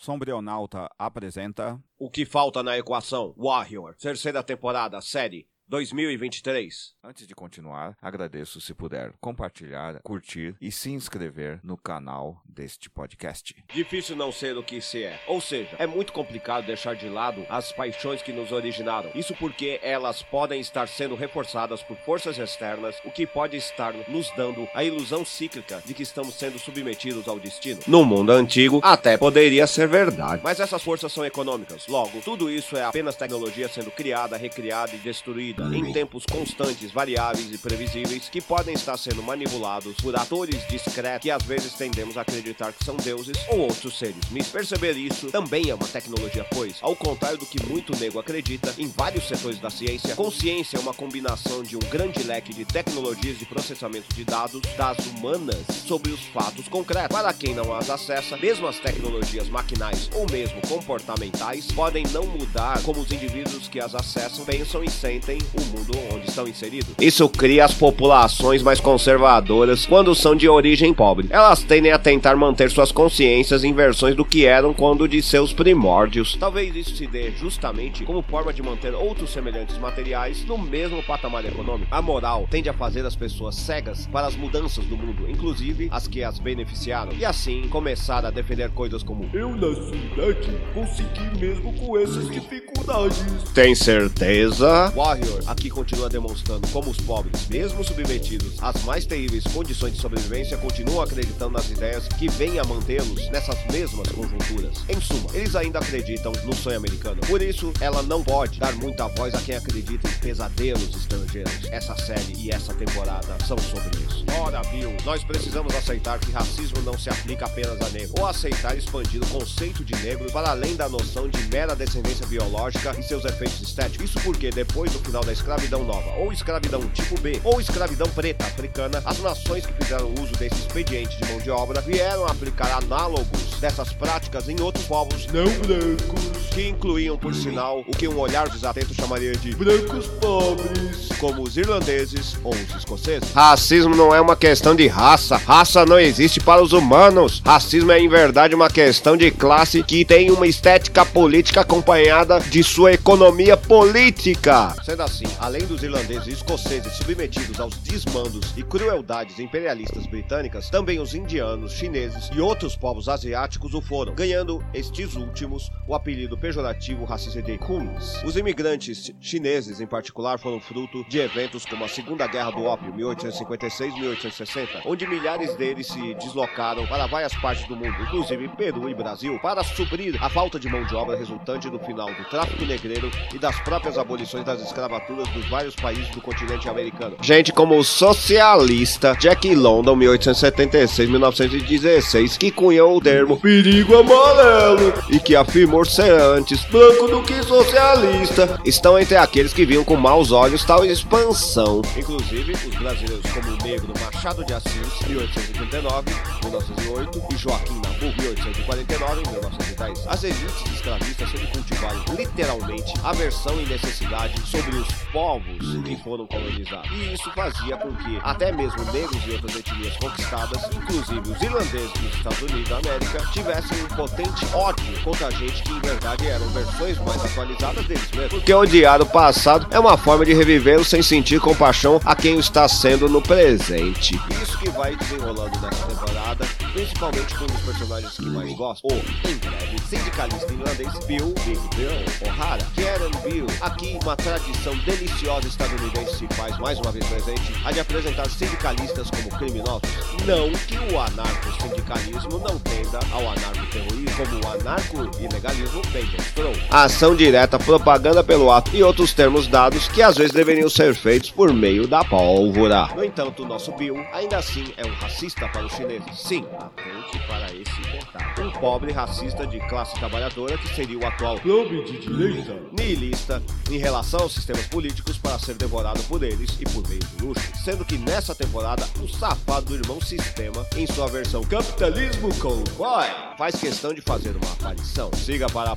Sombrionauta apresenta O que falta na equação? Warrior, terceira temporada, série 2023. Antes de continuar, agradeço se puder compartilhar, curtir e se inscrever no canal deste podcast. Difícil não ser o que se é. Ou seja, é muito complicado deixar de lado as paixões que nos originaram. Isso porque elas podem estar sendo reforçadas por forças externas, o que pode estar nos dando a ilusão cíclica de que estamos sendo submetidos ao destino. No mundo antigo, até poderia ser verdade. Mas essas forças são econômicas. Logo, tudo isso é apenas tecnologia sendo criada, recriada e destruída em tempos constantes, variáveis e previsíveis que podem estar sendo manipulados por atores discretos que às vezes tendemos a acreditar que são deuses ou outros seres. Me perceber isso também é uma tecnologia, pois, ao contrário do que muito nego acredita, em vários setores da ciência, consciência é uma combinação de um grande leque de tecnologias de processamento de dados das humanas sobre os fatos concretos. Para quem não as acessa, mesmo as tecnologias maquinais ou mesmo comportamentais podem não mudar como os indivíduos que as acessam pensam e sentem o mundo onde estão inseridos. Isso cria as populações mais conservadoras quando são de origem pobre. Elas tendem a tentar manter suas consciências em versões do que eram quando de seus primórdios. Talvez isso se dê justamente como forma de manter outros semelhantes materiais no mesmo patamar econômico. A moral tende a fazer as pessoas cegas para as mudanças do mundo, inclusive as que as beneficiaram, e assim começar a defender coisas como Eu na cidade consegui mesmo com essas dificuldades. Tem certeza? Warrior aqui continua demonstrando como os pobres, mesmo submetidos às mais terríveis condições de sobrevivência, continuam acreditando nas ideias que vêm a mantê-los nessas mesmas conjunturas. Em suma, eles ainda acreditam no sonho americano. Por isso, ela não pode dar muita voz a quem acredita em pesadelos estrangeiros. Essa série e essa temporada são sobre isso. Ora, Bill, nós precisamos aceitar que racismo não se aplica apenas a negro, ou aceitar expandir o conceito de negro para além da noção de mera descendência biológica e seus efeitos estéticos. Isso porque depois do final da escravidão nova, ou escravidão tipo B, ou escravidão preta africana, as nações que fizeram uso desse expediente de mão de obra vieram aplicar análogos dessas práticas em outros povos Não brancos, que incluíam, por sinal, o que um olhar desatento chamaria de brancos pobres. como os irlandeses ou os escoceses. Racismo não é uma questão de raça. Raça não existe para os humanos. Racismo é, em verdade, uma questão de classe que tem uma estética política acompanhada de sua economia política. Sendo assim, além dos irlandeses e escoceses submetidos aos desmandos e crueldades imperialistas britânicas, também os indianos, chineses e outros povos asiáticos o foram, ganhando estes últimos o apelido pejorativo racista de Khums. Os imigrantes chineses, em particular, foram fruto de eventos como a Segunda Guerra do Ópio, 1856-1860, onde milhares deles se deslocaram para várias partes do mundo, inclusive Peru e Brasil, para suprir a falta de mão de obra resultante do final do tráfico negreiro e das próprias abolições das escravaturas dos vários países do continente americano. Gente como o socialista Jack London, 1876-1916, que cunhou o termo Perigo amarelo, e que afirmou ser antes branco do que socialista, estão entre aqueles que viam com maus olhos tal expansão. Inclusive, os brasileiros como o negro Machado de Assis, 1839, 1908, e Joaquim Nabuco, 1849, 1910. As elites escravistas sempre cultivaram, literalmente, aversão e necessidade sobre os povos que foram colonizados. E isso fazia com que até mesmo negros e outras etnias conquistadas, inclusive os irlandeses dos Estados Unidos da América, tivessem um potente ódio contra gente que em verdade eram versões mais atualizadas deles mesmos. Porque odiar o passado é uma forma de revivê-lo sem sentir compaixão a quem o está sendo no presente. Isso que vai desenrolando nessa temporada, principalmente com um personagens que mais gosto, o, em breve, sindicalista irlandês Bill Big Bill O'Hara, Karen Bill. Aqui, uma tradição deliciosa estadunidense se faz mais uma vez presente, a de apresentar sindicalistas como criminosos. Não que o anarco-sindicalismo não tenda ao anarco-terrorismo, como o anarco-ilegalismo demonstrou. Ação direta, propaganda pelo ato e outros termos dados que às vezes deveriam ser feitos por meio da pólvora. No entanto, o nosso Bill ainda assim é um racista para os chineses. Sim, atente para esse detalhe. Um pobre racista de classe trabalhadora que seria o atual clube de direita. nihilista em relação aos sistemas políticos para ser devorado por eles e por meio de luxo. Sendo que nessa temporada, o safado do irmão sistema, em sua versão capitalismo cowboy, faz questão de fazer uma aparição. Siga para a